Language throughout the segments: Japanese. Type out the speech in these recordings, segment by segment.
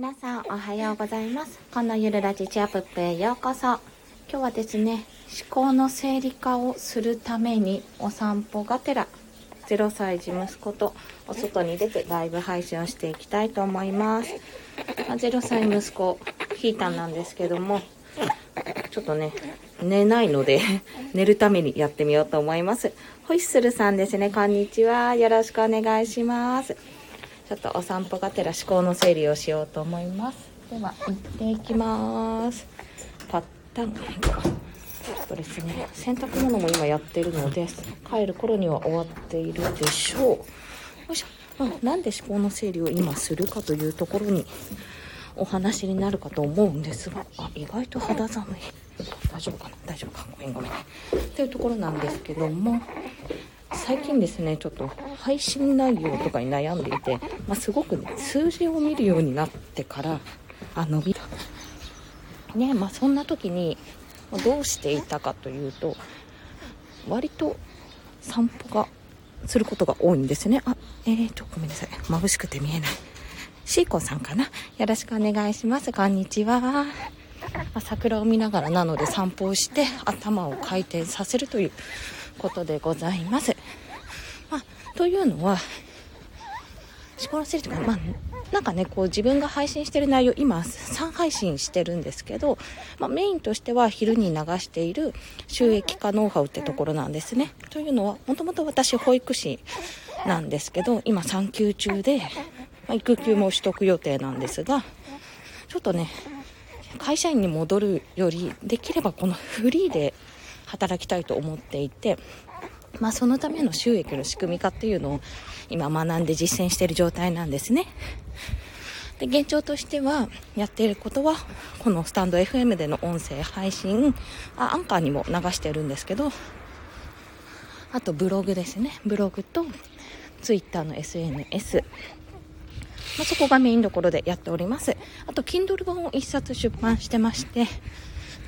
皆さんおはようございます。このゆるラジチアップへようこそ。今日はですね思考の整理化をするためにお散歩がてら0歳児息子とお外に出てライブ配信をしていきたいと思います、ま、0歳息子ヒーターなんですけどもちょっとね寝ないので 寝るためにやってみようと思います。ホイッスルさんですね。こんにちは。よろしくお願いします。ちょっとお散歩がてら思考の整理をしようと思います。では行っていきます。パッタンちょっとですね洗濯物も今やってるので帰る頃には終わっているでしょう。よいしょ、まあ、なんで思考の整理を今するかというところにお話になるかと思うんですが。あ意外と肌寒い。大丈夫かな？大丈夫か？ごめんごめん。っていうところなんですけども。最近ですねちょっと配信内容とかに悩んでいて、まあ、すごく、ね、数字を見るようになってからあ伸びた。ねまあそんな時にどうしていたかというと割と散歩がすることが多いんですね。あえーとごめんなさい。眩しくて見えない。シーコさんかな？よろしくお願いします。こんにちは、桜を見ながらなので散歩をして頭を回転させるということでございます。まあ、というのは、思考の整理とか、まあ、なんかね、こう自分が配信してる内容、今3配信してるんですけど、まあ、メインとしては昼に流している収益化ノウハウってところなんですね。というのは、もともと私保育士なんですけど、今産休中で、まあ、育休も取得予定なんですが、ちょっとね、会社員に戻るより、できればこのフリーで働きたいと思っていて、まあ、そのための収益の仕組み化っていうのを今学んで実践している状態なんですね。で現状としてはやっていることはこのスタンド FM での音声配信あアンカーにも流してるんですけどあとブログですね。ブログとツイッターの SNS まあ、そこがメインどころでやっております。あと Kindle 本を1冊出版してまして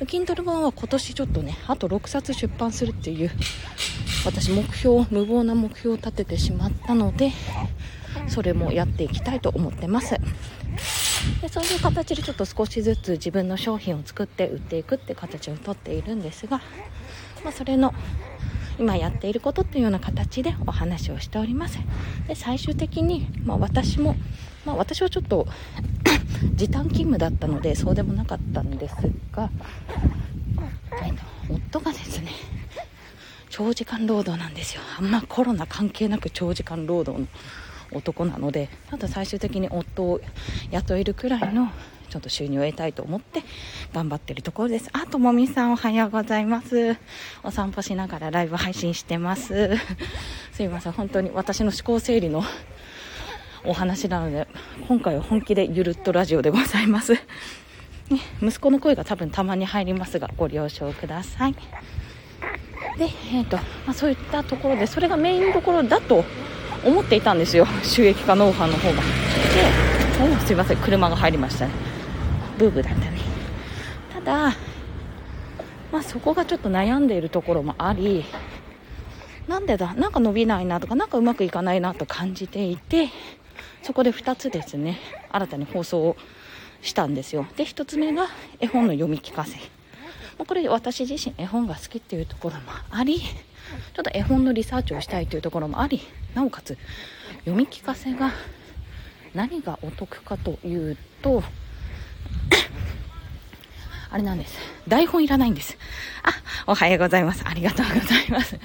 Kindle 版は今年ちょっとねあと6冊出版するっていう私目標無謀な目標を立ててしまったのでそれもやっていきたいと思ってます。でそういう形でちょっと少しずつ自分の商品を作って売っていくって形をとっているんですが、まあ、それの今やっていることっていうような形でお話をしております。で最終的に、まあ、私も、まあ、私はちょっと 時短勤務だったのでそうでもなかったんですが、えっと夫がですね長時間労働なんですよ。あんまコロナ関係なく長時間労働の男なのでただ最終的に夫を雇えるくらいのちょっと収入を得たいと思って頑張ってるところです。あ、ともみさんおはようございます。お散歩しながらライブ配信してます。すいません、本当に私の思考整理のお話なので、今回は本気でゆるっとラジオでございます。ね、息子の声が多分たまに入りますが、ご了承ください。で、えーとまあ、そういったところで、それがメインどころだと思っていたんですよ、収益化ノウハウの方が。で、すいません、車が入りましたね。ブーブーだったね。ただまあそこがちょっと悩んでいるところもありなんでだなんか伸びないなとかなんかうまくいかないなと感じていてそこで2つですね新たに放送をしたんですよ。で1つ目が絵本の読み聞かせ。これ私自身絵本が好きっていうところもありちょっと絵本のリサーチをしたいというところもありなおかつ読み聞かせが何がお得かというと あれなんです。台本いらないんです。あ、おはようございます。ありがとうございます。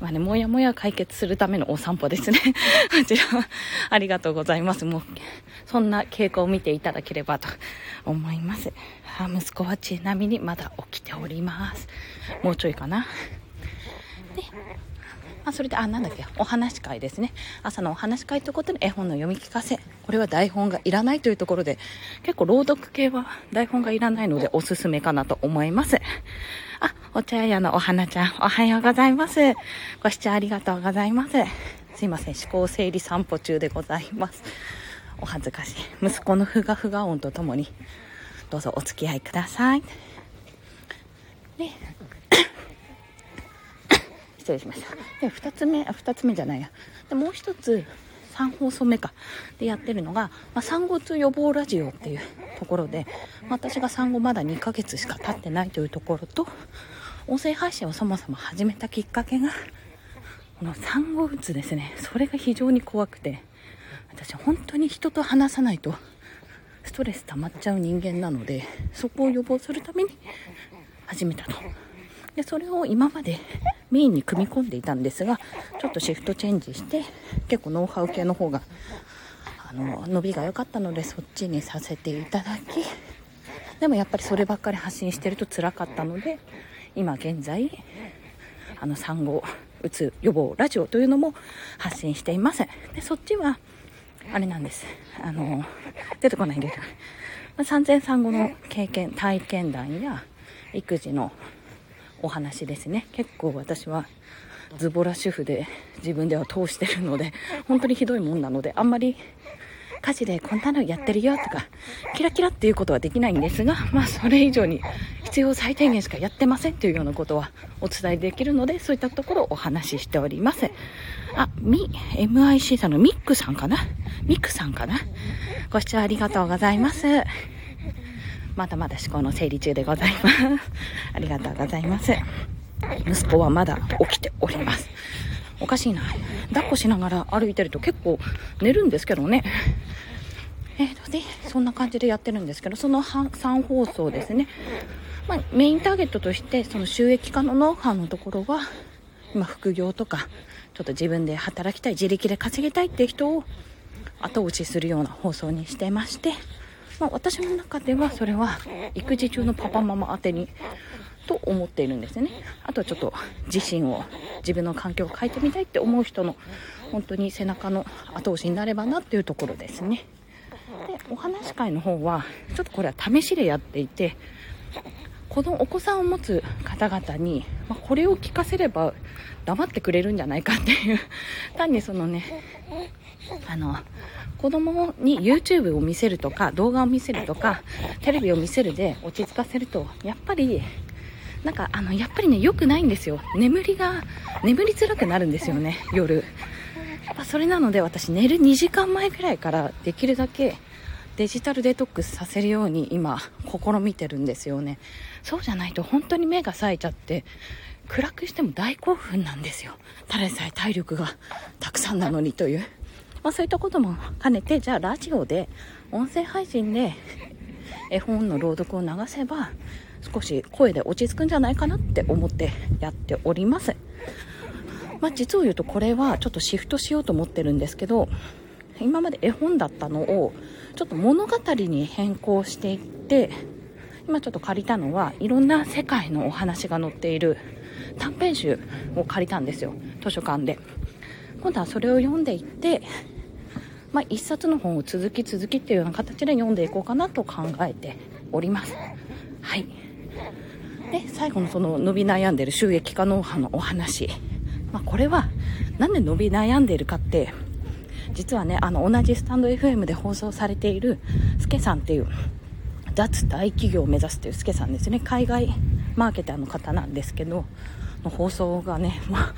今ね、もやもや解決するためのお散歩ですね。こちらは、ありがとうございます。もう、そんな傾向を見ていただければと思います。あ息子はちなみにまだ起きております。もうちょいかな。で、まあ、それで、あ、なんだっけ、お話会ですね。朝のお話会ということで絵本の読み聞かせ。これは台本がいらないというところで、結構朗読系は台本がいらないのでおすすめかなと思います。あ、お茶屋のお花ちゃん、おはようございます。ご視聴ありがとうございます。すいません、思考整理散歩中でございます。お恥ずかしい。息子のふがふが音とともに、どうぞお付き合いください。で、失礼しました。で、二つ目、二つ目じゃないや。で、もう一つ、3放送目かでやってるのが、まあ、産後痛予防ラジオっていうところで、まあ、私が産後まだ2ヶ月しか経ってないというところと音声配信をそもそも始めたきっかけがこの産後うつですねそれが非常に怖くて私本当に人と話さないとストレス溜まっちゃう人間なのでそこを予防するために始めたとでそれを今までメインに組み込んでいたんですがちょっとシフトチェンジして結構ノウハウ系の方があの伸びが良かったのでそっちにさせていただきでもやっぱりそればっかり発信してると辛かったので今現在あの産後うつ予防ラジオというのも発信していますでそっちはあれなんです。あの出てこないんです産前産後の経験体験談や育児のお話ですね。結構私はズボラ主婦で自分では通してるので本当にひどいもんなのであんまり家事でこんなのやってるよとかキラキラっていうことはできないんですがまあそれ以上に必要最低限しかやってませんというようなことはお伝えできるのでそういったところをお話ししております。あみ MIC さんのミックさんかな？ミックさんかな？ご視聴ありがとうございます。まだまだ思考の整理中でございます。ありがとうございます。息子はまだ起きております。おかしいな。抱っこしながら歩いてると結構寝るんですけどね。えーと、で、そんな感じでやってるんですけど、その3放送ですね。まあ、メインターゲットとして、その収益化のノウハウのところは、今副業とか、ちょっと自分で働きたい、自力で稼ぎたいって人を後押しするような放送にしてまして、まあ、私の中ではそれは育児中のパパママ宛てにと思っているんですね。あとはちょっと自身を自分の環境を変えてみたいって思う人の本当に背中の後押しになればなっていうところですね。でお話し会の方はちょっとこれは試しでやっていてこのお子さんを持つ方々に、まあ、これを聞かせれば黙ってくれるんじゃないかっていう。単にそのねあの子供に YouTube を見せるとか動画を見せるとかテレビを見せるで落ち着かせるとやっぱりなんかあのやっぱりね良くないんですよ。眠りが眠りづらくなるんですよね夜。やっぱそれなので私寝る2時間前くらいからできるだけデジタルデトックスさせるように今試みてるんですよね。そうじゃないと本当に目が冴えちゃって暗くしても大興奮なんですよ。ただでさえ体力がたくさんなのにという。まあ、そういったことも兼ねてじゃあラジオで音声配信で 絵本の朗読を流せば少し声で落ち着くんじゃないかなって思ってやっております、まあ、実を言うとこれはちょっとシフトしようと思ってるんですけど今まで絵本だったのをちょっと物語に変更していって今ちょっと借りたのはいろんな世界のお話が載っている短編集を借りたんですよ図書館で。今度はそれを読んでいってまあ、1冊の本を続き続きっていうような形で読んでいこうかなと考えております。はい。で、最後のその伸び悩んでる収益化ノウハウのお話。まあ、これは、なんで伸び悩んでるかって、実はね、あの、同じスタンド FM で放送されている、スケさんっていう、脱大企業を目指すっていうスケさんですね。海外マーケターの方なんですけど、の放送がね、まあ、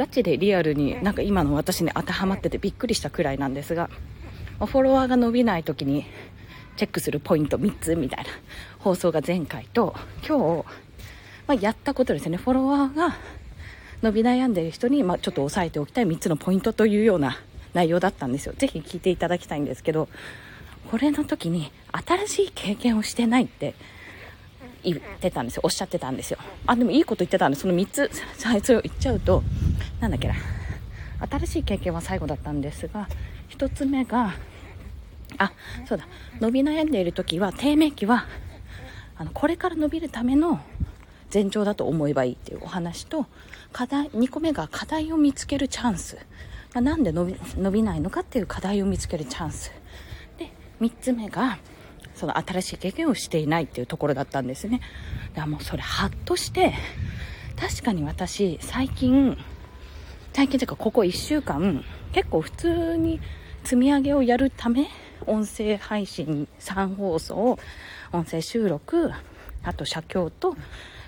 ガチでリアルになんか今の私に当てはまっててびっくりしたくらいなんですがフォロワーが伸びない時にチェックするポイント3つみたいな放送が前回と今日、まあ、やったことですね。フォロワーが伸び悩んでいる人に、まあ、ちょっと押さえておきたい3つのポイントというような内容だったんですよ。ぜひ聞いていただきたいんですけどこれの時に新しい経験をしてないって言ってたんですよ。おっしゃってたんですよ。あでもいいこと言ってたんでその3つ最初言っちゃうとなんだっけな。新しい経験は最後だったんですが1つ目があそうだ。伸び悩んでいる時は低迷期はあのこれから伸びるための前兆だと思えばいいっていうお話と課題2個目が課題を見つけるチャンス、まあ、なんで伸び伸びないのかっていう課題を見つけるチャンス。で3つ目がその新しい経験をしていないっていうところだったんですね。だからもうそれハッとして確かに私最近最近というかここ1週間結構普通に積み上げをやるため音声配信3放送音声収録あと写経と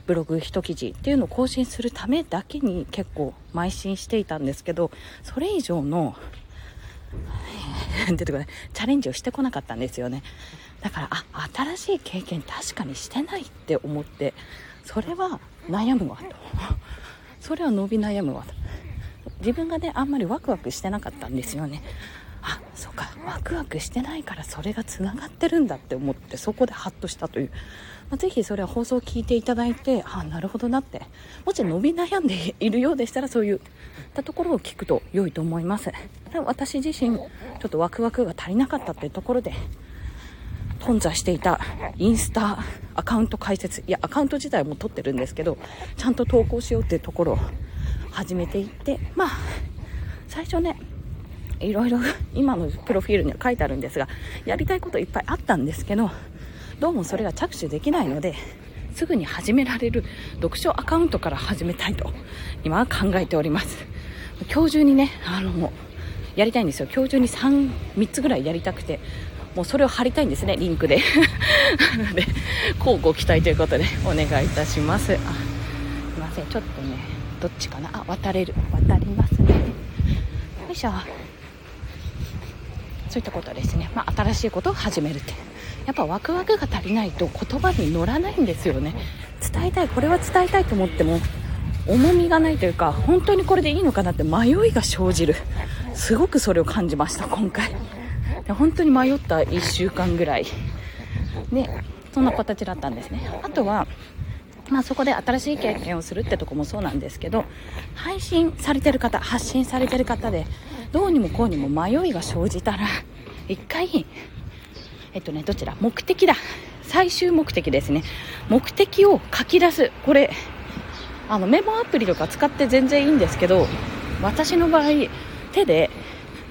ブログ一記事っていうのを更新するためだけに結構邁進していたんですけどそれ以上の 出てこない。チャレンジをしてこなかったんですよね。だからあ新しい経験確かにしてないって思ってそれは悩むわと。それは伸び悩むわと。自分がねあんまりワクワクしてなかったんですよね。あそうか。ワクワクしてないからそれがつながってるんだって思ってそこでハッとしたという、まあ、ぜひそれは放送を聞いていただいてあなるほどなって。もし伸び悩んでいるようでしたらそういったところを聞くと良いと思います。私自身ちょっとワクワクが足りなかったっていうところで頓挫していたインスタアカウント開設いやアカウント自体も取ってるんですけどちゃんと投稿しようっていうところ始めていってまあ最初ねいろいろ今のプロフィールには書いてあるんですがやりたいこといっぱいあったんですけどどうもそれが着手できないのですぐに始められる読書アカウントから始めたいと今は考えております。今日中にねあのやりたいんですよ。今日中に 3, 3つぐらいやりたくてもうそれを貼りたいんですねリンクで。で交互期待ということでお願いいたします。あすいませんちょっとねどっちかな？あ渡れる。渡りますね。よいしょ。そういったことですね、まあ、新しいことを始めるって。やっぱワクワクが足りないと言葉に乗らないんですよね。伝えたい。これは伝えたいと思っても重みがないというか本当にこれでいいのかなって迷いが生じる。すごくそれを感じました今回。で本当に迷った1週間ぐらい。でそんな形だったんですね。あとはまあ、そこで新しい経験をするってとこもそうなんですけど配信されてる方発信されてる方でどうにもこうにも迷いが生じたら一回えっとねどちら目的だ。最終目的ですね。目的を書き出す。これあのメモアプリとか使って全然いいんですけど私の場合手で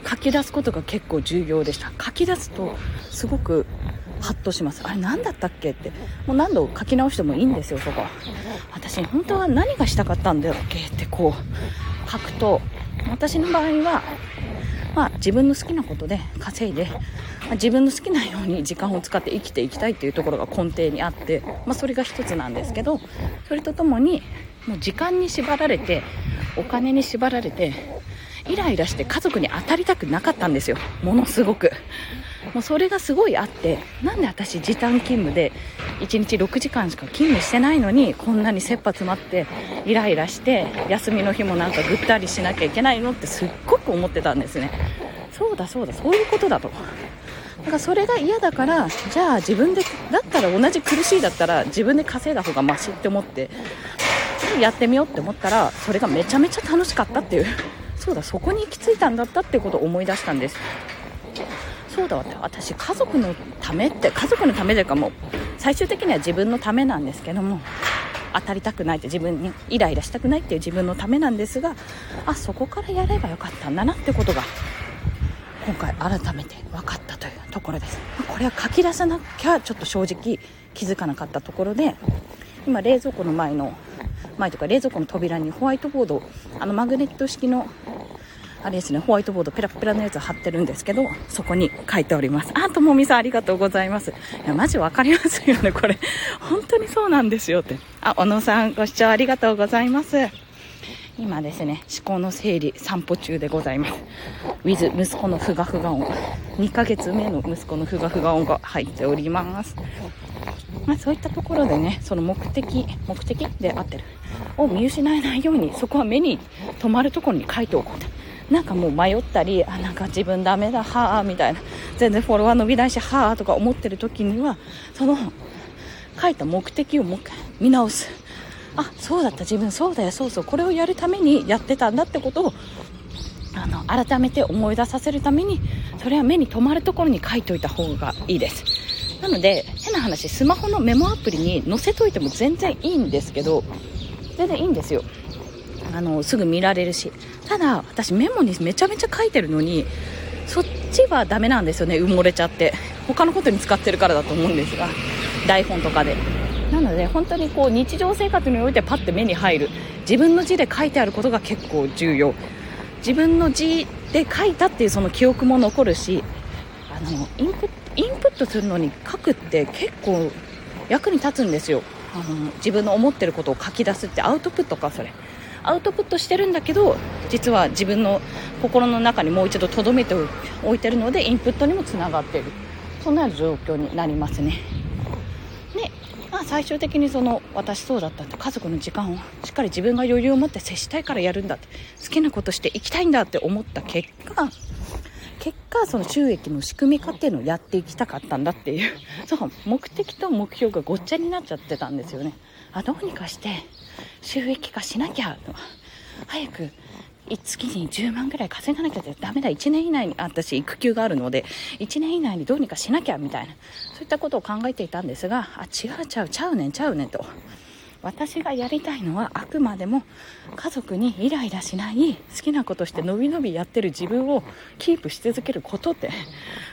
書き出すことが結構重要でした。書き出すとすごくハッとします。あれ何だったっけって。もう何度書き直してもいいんですよそこ私本当は何がしたかったんだっけってこう書くと。私の場合はまあ、自分の好きなことで稼いで、まあ、自分の好きなように時間を使って生きていきたいっていうところが根底にあって、まあ、それが一つなんですけどそれとともにもう時間に縛られてお金に縛られてイライラして家族に当たりたくなかったんですよ。ものすごく。もうそれがすごいあってなんで私時短勤務で1日6時間しか勤務してないのにこんなに切羽詰まってイライラして休みの日もなんかぐったりしなきゃいけないのってすっごく思ってたんですね。そうだそうだそういうことだと。だからそれが嫌だからじゃあ自分でだったら同じ苦しいだったら自分で稼いだ方がマシって思ってやってみようって思ったらそれがめちゃめちゃ楽しかったっていう。そうだそこに行き着いたんだったってことを思い出したんです。そうだ私家族のためって家族のためというかもう最終的には自分のためなんですけども当たりたくないって自分にイライラしたくないっていう自分のためなんですがあそこからやればよかったんだなってことが今回改めて分かったというところです。これは書き出さなきゃちょっと正直気づかなかったところで今冷蔵庫の前の前とか冷蔵庫の扉にホワイトボードあのマグネット式のあれですね、ホワイトボードペラペラのやつ貼ってるんですけど、そこに書いております。あ、ともみさんありがとうございます。いや、マジわかりますよね、これ。本当にそうなんですよって。あ、小野さんご視聴ありがとうございます。今ですね、思考の整理散歩中でございます。ウィズ息子のふがふが音。2ヶ月目の息子のふがふが音が入っております。まあ、そういったところでね、その目的、目的であってる。を見失えないように、そこは目に留まるところに書いておこうと。なんかもう迷ったりあなんか自分ダメだはあみたいな。全然フォロワー伸びないしはあとか思ってる時にはその書いた目的をもう一回見直す。あそうだった。自分そうだよそうそう。これをやるためにやってたんだってことをあの改めて思い出させるためにそれは目に留まるところに書いておいた方がいいです。なので変な話スマホのメモアプリに載せといても全然いいんですけど全然いいんですよ。あのすぐ見られるし。ただ私メモにめちゃめちゃ書いてるのにそっちはダメなんですよね埋もれちゃって。他のことに使ってるからだと思うんですが台本とかで。なので本当にこう日常生活においてパッて目に入る。自分の字で書いてあることが結構重要。自分の字で書いたっていうその記憶も残るしあのインプッインプットするのに書くって結構役に立つんですよ。あの自分の思ってることを書き出すってアウトプットかそれ。アウトプットしてるんだけど実は自分の心の中にもう一度留めておいてるのでインプットにもつながっている。そんな状況になりますね。で、まあ、最終的にその私そうだったって家族の時間をしっかり自分が余裕を持って接したいからやるんだって好きなことしていきたいんだって思った結果結果その収益の仕組み化っていうのをやっていきたかったんだっていう そう目的と目標がごっちゃになっちゃってたんですよね。あどうにかして収益化しなきゃと。早く月に10万ぐらい稼がなきゃダメだ。1年以内に私育休があるので1年以内にどうにかしなきゃみたいなそういったことを考えていたんですがあ違うちゃうちゃうねんちゃうねんと。私がやりたいのはあくまでも家族にイライラしない好きなことしてのびのびやってる自分をキープし続けることって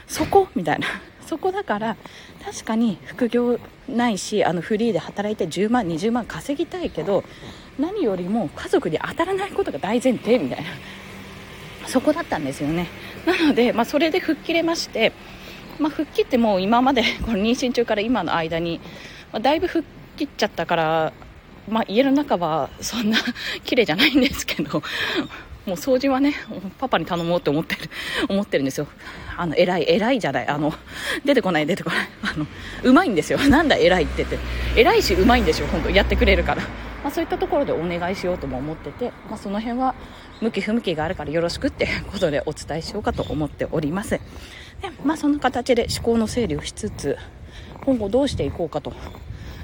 そこ？みたいな。そこだから確かに副業ないしあのフリーで働いて10万20万稼ぎたいけど何よりも家族に当たらないことが大前提みたいな。そこだったんですよね。なので、まあ、それで吹っ切れまして、まあ、吹っ切っても今までこの妊娠中から今の間に、まあ、だいぶ吹っ切っちゃったから、まあ、家の中はそんな 綺麗じゃないんですけどもう掃除はねパパに頼もうって思ってる思ってるんですよ。あの偉い偉いじゃないあの出てこない出てこない。あのうまいんですよ。なんだ偉いって言って。偉いしうまいんですよ本当やってくれるから、まあ、そういったところでお願いしようとも思ってて、まあ、その辺は向き不向きがあるからよろしくってことでお伝えしようかと思っております。で、まあ、そんな形で思考の整理をしつつ今後どうしていこうかと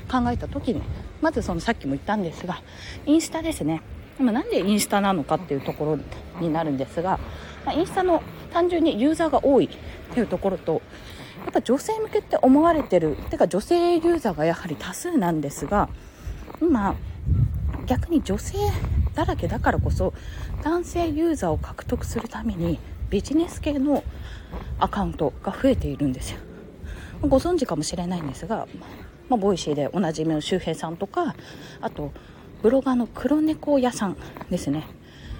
考えた時にまずそのさっきも言ったんですがインスタですね。なんでインスタなのかっていうところになるんですが、インスタの単純にユーザーが多いっていうところとやっぱ女性向けって思われてる。てか女性ユーザーがやはり多数なんですが今逆に女性だらけだからこそ男性ユーザーを獲得するためにビジネス系のアカウントが増えているんですよ。ご存知かもしれないんですが、まあ、ボイシーでおなじみの周平さんとかあとブロガーの黒猫屋さんですね。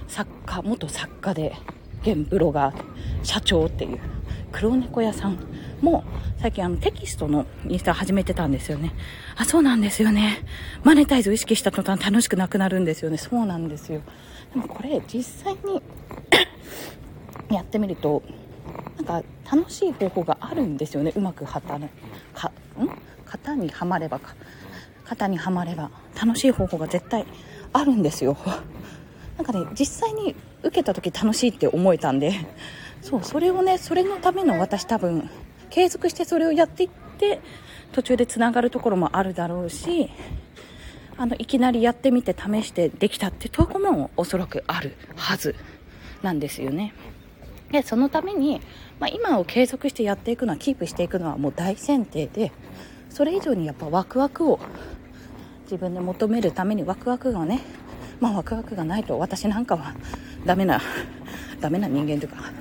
作家元作家で現ブロガー社長っていう黒猫屋さんも最近あのテキストのインスタ始めてたんですよね。あそうなんですよね。マネタイズを意識した途端楽しくなくなるんですよね。そうなんですよ。でもこれ実際に やってみるとなんか楽しい方法があるんですよね。うまく働かん？型にはまればか。型にはまれば楽しい方法が絶対あるんですよ。なんかね実際に受けた時楽しいって思えたんで。そうそれをねそれのための私多分継続してそれをやっていって途中でつながるところもあるだろうしあのいきなりやってみて試してできたってとこもおそらくあるはずなんですよね。でそのために、まあ、今を継続してやっていくのはキープしていくのはもう大前提でそれ以上にやっぱワクワクを自分で求めるためにワクワクがねまあワクワクがないと私なんかはダメなダメな人間というか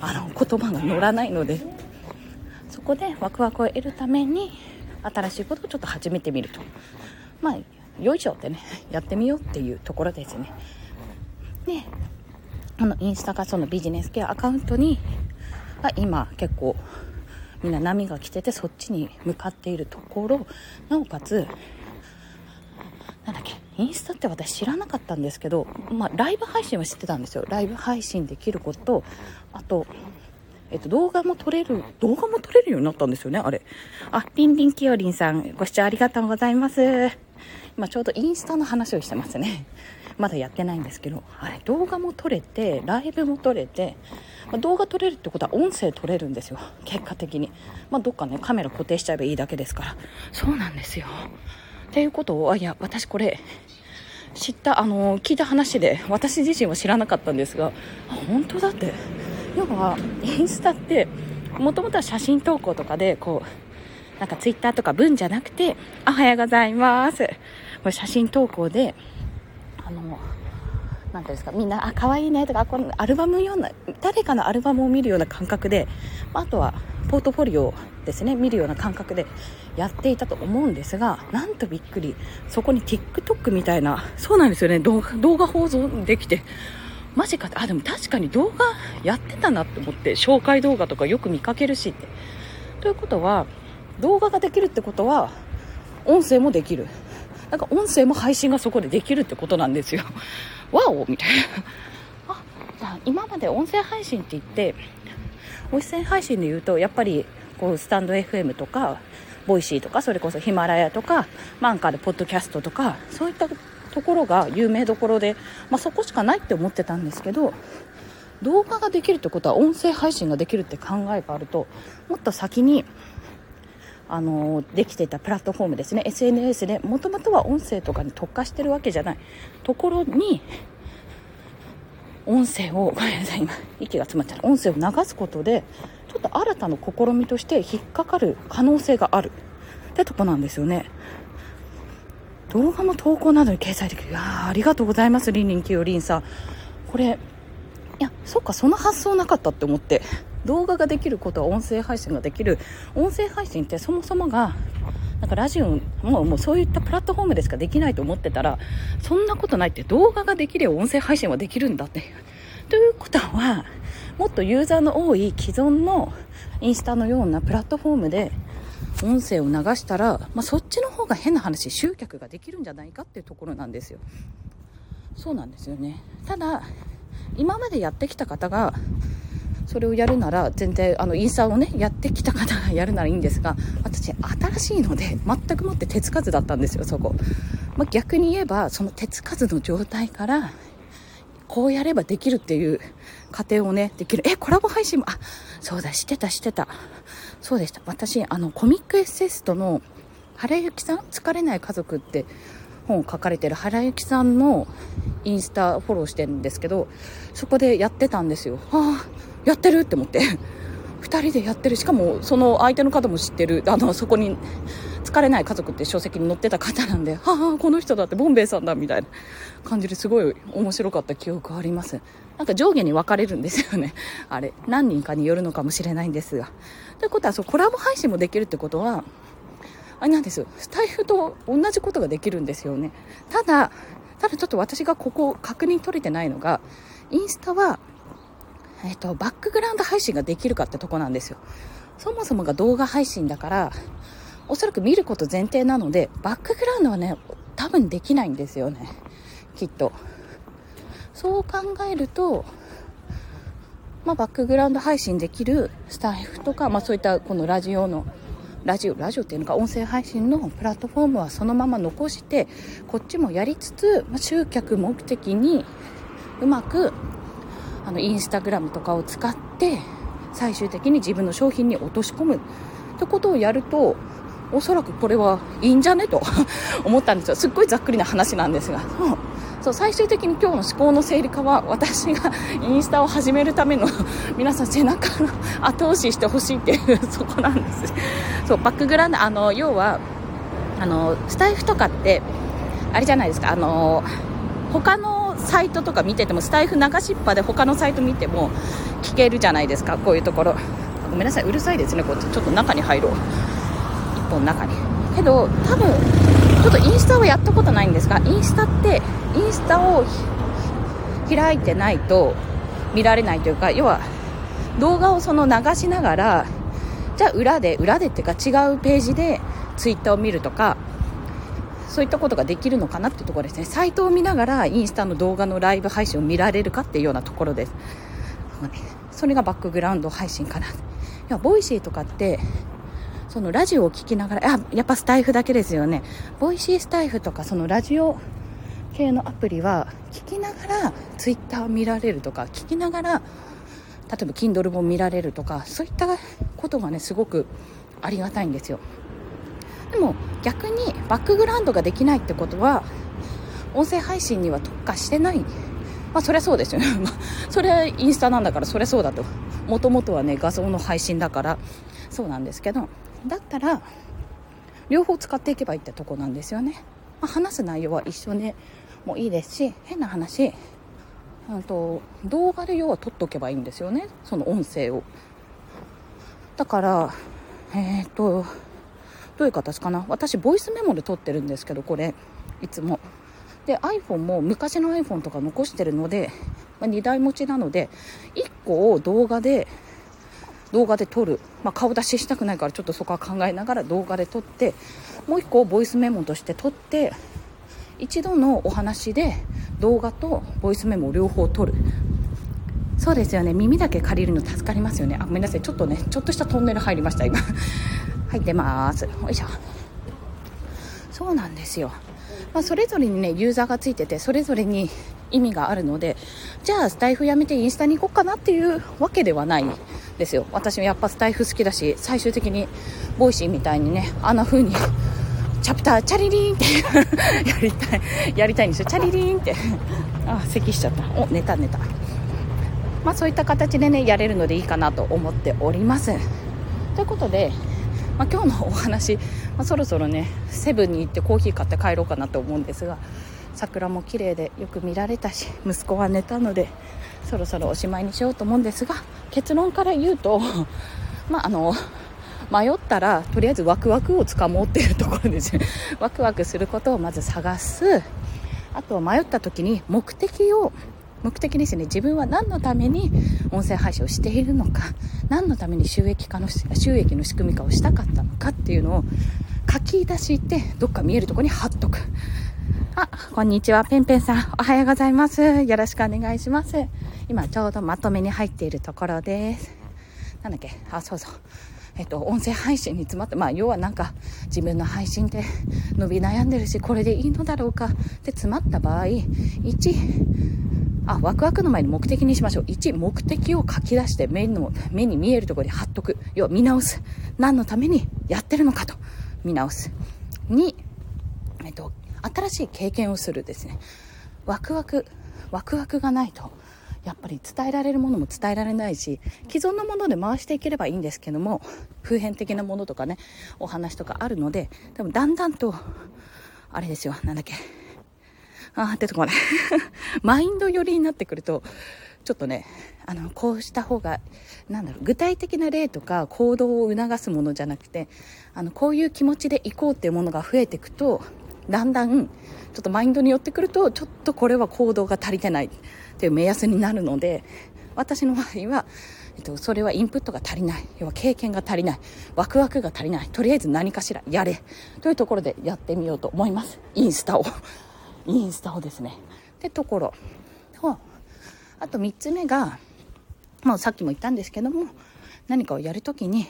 あの言葉が乗らないのでそこでワクワクを得るために新しいことをちょっと始めてみると。まあよいしょってねやってみようっていうところですね。であのインスタかそのビジネス系アカウントに今結構みんな波が来ててそっちに向かっているところ。なおかつなんだっけインスタって私知らなかったんですけど、まあ、ライブ配信は知ってたんですよ。ライブ配信できることあとえっと、動画も撮れる、動画も撮れるようになったんですよね、あれ。あ、リンリンきよりんさん、ご視聴ありがとうございます。今ちょうどインスタの話をしてますね。まだやってないんですけど、あれ、動画も撮れて、ライブも撮れて、まあ、動画撮れるってことは音声撮れるんですよ、結果的に。まあ、どっかね、カメラ固定しちゃえばいいだけですから。そうなんですよ。っていうことを、あ、いや、私これ、知った、あの、聞いた話で、私自身は知らなかったんですが、あ、本当だって。要は、インスタって、もともとは写真投稿とかで、こう、なんかツイッターとか文じゃなくて、おはようございます。これ写真投稿で、あの、なんていうんですか、みんな、あ、可愛いねとか、このアルバムような、誰かのアルバムを見るような感覚で、あとは、ポートフォリオですね、見るような感覚でやっていたと思うんですが、なんとびっくり、そこに TikTok みたいな、そうなんですよね、動画動画放送できて、マジかって、あ、でも確かに動画やってたなって思って、紹介動画とかよく見かけるしって。ということは、動画ができるってことは、音声もできる。なんか音声も配信がそこでできるってことなんですよ。Wow みたいな。あ、じゃあ今まで音声配信って言って音声配信で言うとやっぱりこうスタンド FM とかボイシーとかそれこそヒマラヤとかアンカーでポッドキャストとかそういったところが有名どころで、まあ、そこしかないって思ってたんですけど動画ができるってことは音声配信ができるって考えがあるともっと先にあのできていたプラットフォームですね。SNS でもともとは音声とかに特化してるわけじゃない。ところに音声をごめんなさい今息が詰まっちゃう音声を流すことでちょっと新たな試みとして引っかかる可能性がある。ってとこなんですよね。動画の投稿などに掲載できる。いやありがとうございますりんりんきよりんさん。これいやそっかその発想なかったって思って。動画ができることは音声配信ができる。音声配信ってそもそもがなんかラジオももうそういったプラットフォームでしかできないと思ってたらそんなことないって動画ができれば音声配信はできるんだって。ということはもっとユーザーの多い既存のインスタのようなプラットフォームで音声を流したら、まあ、そっちの方が変な話集客ができるんじゃないかっていうところなんですよ。そうなんですよね。ただ今までやってきた方がそれをやるなら全然あのインスタをねやってきた方がやるならいいんですが私新しいので全くもって手つかずだったんですよそこ、まあ、逆に言えばその手つかずの状態からこうやればできるっていう過程をねできる。えコラボ配信もあそうだしてたしてた。そうでした。私あのコミックエッセイストの原由さん？疲れない家族って本を書かれてる原由さんのインスタフォローしてるんですけどそこでやってたんですよ。ああやってるって思って。2人でやってる。しかもその相手の方も知ってる。あのそこに疲れない家族って書籍に載ってた方なんで はあこの人だってボンベイさんだみたいな。感じですごい面白かった記憶あります。なんか上下に分かれるんですよね。あれ何人かによるのかもしれないんですが。ということはそうコラボ配信もできるってことはあれなんですよ。スタイフと同じことができるんですよね。ただただちょっと私がここ確認取れてないのがインスタはえっ、と、バックグラウンド配信ができるかってとこなんですよ。そもそもが動画配信だから、おそらく見ること前提なので、バックグラウンドはね、多分できないんですよね。きっと。そう考えると、まあ、バックグラウンド配信できるスタッフとか、まあ、そういったこのラジオのラジオラジオっていうのか音声配信のプラットフォームはそのまま残してこっちもやりつつ、まあ、集客目的にうまくあのインスタグラムとかを使って最終的に自分の商品に落とし込むってことをやるとおそらくこれはいいんじゃね？と 思ったんですよ。すっごいざっくりな話なんですが。そう最終的に今日の思考の整理化は私がインスタを始めるための 皆さん背中の後押ししてほしいっていうそこなんです。そうバックグラウンドあの要はあのスタイフとかってあれじゃないですか。あの他のサイトとか見ててもスタイフ流しっぱで他のサイト見ても聞けるじゃないですか。こういうところ。ごめんなさい。うるさいですね。こっちちょっと中に入ろう。1本中に。けど多分ちょっとインスタはやったことないんですがインスタってインスタを開いてないと見られないというか要は動画をその流しながらじゃあ裏で裏でっていうか違うページでツイッターを見るとかそういったことができるのかなっていうところですね。サイトを見ながらインスタの動画のライブ配信を見られるかっていうようなところです。それがバックグラウンド配信かな。いやボイシーとかってそのラジオを聴きながらあやっぱスタイフだけですよね。ボイシースタイフとかそのラジオ系のアプリは聞きながらツイッターを見られるとか聞きながら例えば Kindle も見られるとかそういったことがねすごくありがたいんですよ。でも逆にバックグラウンドができないってことは音声配信には特化してない。まあそりゃそうですよね。それはインスタなんだからそりゃそうだと。もともとはね画像の配信だから。そうなんですけど。だったら両方使っていけばいいってとこなんですよね、まあ、話す内容は一緒でもいいですし変な話うんと動画で要は撮っておけばいいんですよね。その音声を。だからえっ、ー、とどういう形かな。私ボイスメモで撮ってるんですけどこれ。いつも。で iPhone も昔の iPhone とか残してるので、まあ、2台持ちなので1個を動画で動画で撮る、まあ、顔出ししたくないからちょっとそこは考えながら動画で撮ってもう1個ボイスメモとして撮って一度のお話で動画とボイスメモを両方撮る。そうですよね。耳だけ借りるの助かりますよね。あごめんなさい。ちょっとねちょっとしたトンネル入りました今。入ってます。よいしょ。そうなんですよ、まあ、それぞれにねユーザーがついててそれぞれに意味があるのでじゃあスタイフやめてインスタに行こうかなっていうわけではない。ですよ。私もやっぱスタイフ好きだし最終的にボイシーみたいにねあんな風にチャプターチャリリーンって やりたいやりたいんですよ。チャリリーンって。あ咳しちゃった。お寝た寝た。まあそういった形でねやれるのでいいかなと思っております。ということで、まあ、今日のお話、まあ、そろそろねセブンに行ってコーヒー買って帰ろうかなと思うんですが桜も綺麗でよく見られたし息子は寝たのでそろそろおしまいにしようと思うんですが結論から言うと まああの迷ったらとりあえずワクワクをつかもうっていうところです。ね ワクワクすることをまず探す。あと迷った時に目的を目的ですね自分は何のために音声配信をしているのか何のために収益化の収益の仕組み化をしたかったのかっていうのを書き出してどっか見えるところに貼っとく。あ こんにちはペンペンさん。おはようございます。よろしくお願いします。今ちょうどまとめに入っているところです。なんだっけ？あそうそう。えっと、音声配信に詰まって、まあ、要はなんか自分の配信って伸び悩んでるしこれでいいのだろうか。って詰まった場合1あワクワクの前に目的にしましょう。1目的を書き出して目の目に見えるところに貼っとく。要は見直す。何のためにやってるのかと。見直す。2、えっと、新しい経験をするですね。ワクワクワクワクがないとやっぱり伝えられるものも伝えられないし既存のもので回していければいいんですけども普遍的なものとかねお話とかあるのででもだんだんとあれですよなんだっけあ出てこないマインド寄りになってくるとちょっとねあのこうした方がなんだろう具体的な例とか行動を促すものじゃなくてあのこういう気持ちで行こうっていうものが増えていくとだんだんちょっとマインドに寄ってくるとちょっとこれは行動が足りてないっていう目安になるので私の場合は、えっと、それはインプットが足りない要は経験が足りないワクワクが足りないとりあえず何かしらやれというところでやってみようと思います。インスタを。インスタをですね。ってところ。とあと3つ目がもうさっきも言ったんですけども何かをやるときに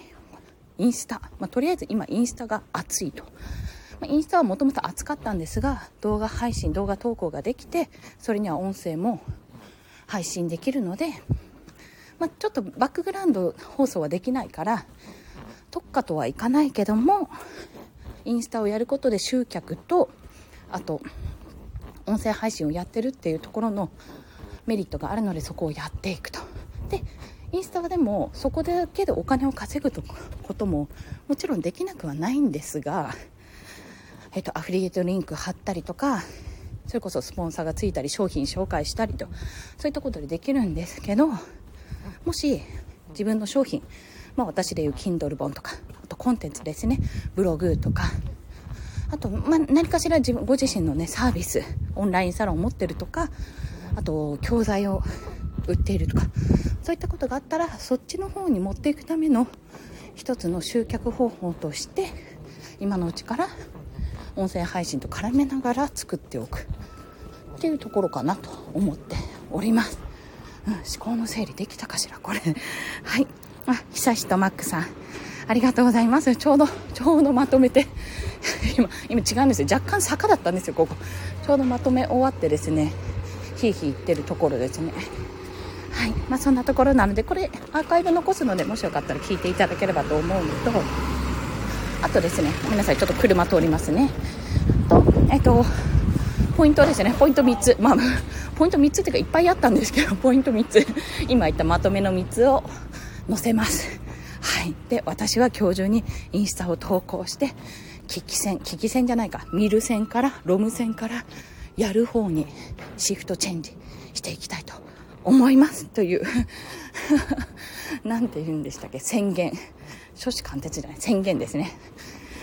インスタ、まあ、とりあえず今インスタが熱いと。インスタはもともと熱かったんですが動画配信動画投稿ができてそれには音声も配信できるので、まあ、ちょっとバックグラウンド放送はできないから特化とはいかないけどもインスタをやることで集客とあと音声配信をやってるっていうところのメリットがあるのでそこをやっていくと。でインスタはでもそこだけでお金を稼ぐことももちろんできなくはないんですがえっと、アフリエイトリンク貼ったりとかそれこそスポンサーがついたり商品紹介したりとそういったことでできるんですけどもし自分の商品、まあ、私でいう Kindle 本とかあとコンテンツですね。ブログとかあと、まあ、何かしら自分ご自身のねサービスオンラインサロンを持ってるとかあと教材を売っているとかそういったことがあったらそっちの方に持っていくための一つの集客方法として今のうちから音声配信と絡めながら作っておく。っていうところかなと思っております、うん、思考の整理できたかしらこれ。はい。あ久しとマックさん。ありがとうございます。ちょうどちょうどまとめて。今今違うんですよ。若干坂だったんですよここ。ちょうどまとめ終わってですね。ひいひい言ってるところですね。はい。まあ、そんなところなのでこれアーカイブ残すのでもしよかったら聞いていただければと思うのとあとですねごめんなさいちょっと車通りますね。とえっとポイントですね。ポイント3つ。まあポイント3つっていうかいっぱいあったんですけどポイント3つ。今言ったまとめの3つを載せます。はい。で私は今日中にインスタを投稿して危機線危機線じゃないか。見る線からロム線からやる方にシフトチェンジしていきたいと思います。という 何て言うんでしたっけ？宣言。初子貫徹じゃない宣言ですね。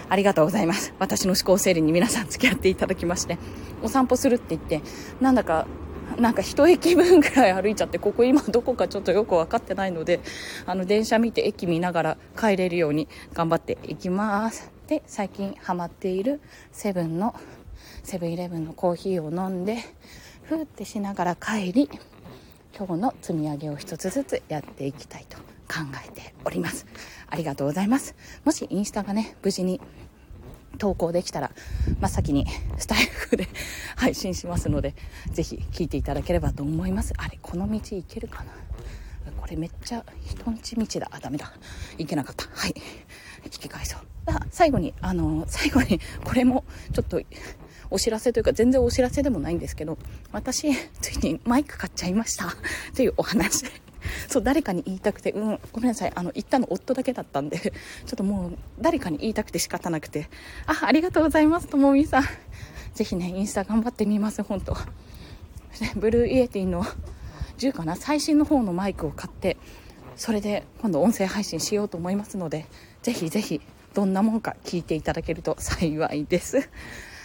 ありがとうございます。私の思考整理に皆さん付き合っていただきまして。お散歩するって言ってなんだかなんか一駅分ぐらい歩いちゃってここ今どこかちょっとよく分かってないのであの電車見て駅見ながら帰れるように頑張っていきます。で最近ハマっているセブンのセブンイレブンのコーヒーを飲んでふーってしながら帰り今日の積み上げを一つずつやっていきたいと考えております。ありがとうございます。もしインスタがね無事に投稿できたら真っ先にスタイフで 配信しますのでぜひ聞いていただければと思います。あれこの道行けるかな？これめっちゃ人んち道だ。あダメだ。行けなかった。はい。引き返そう。あ最後にあの最後にこれもちょっとお知らせというか全然お知らせでもないんですけど私ついにマイク買っちゃいました。というお話そう誰かに言いたくてうんごめんなさいあの言ったの夫だけだったんで ちょっともう誰かに言いたくて仕方なくてあありがとうございますともみさん。ぜひねインスタ頑張ってみます本当。Blue Yeti の10かな最新の方のマイクを買ってそれで今度音声配信しようと思いますのでぜひぜひどんなもんか聞いていただけると 幸いです。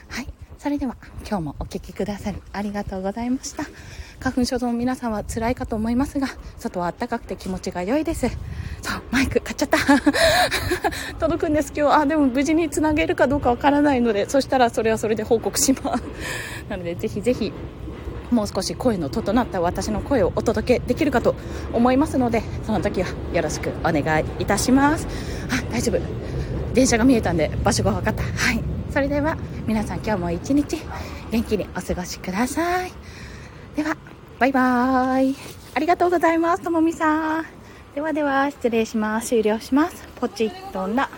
はい。それでは今日もお聴きくださりありがとうございました。花粉症の皆さんは辛いかと思いますが外は暖かくて気持ちが良いです。そうマイク買っちゃった。届くんです今日。あでも無事につなげるかどうかわからないのでそしたらそれはそれで報告します。なのでぜひぜひもう少し声の整った私の声をお届けできるかと思いますのでその時はよろしくお願いいたします。あ大丈夫。電車が見えたんで場所が分かった。はい。それでは皆さん今日も一日元気にお過ごしください。では。バイバーイ。ありがとうございます。ともみさん。ではでは失礼します。終了します。ポチッとな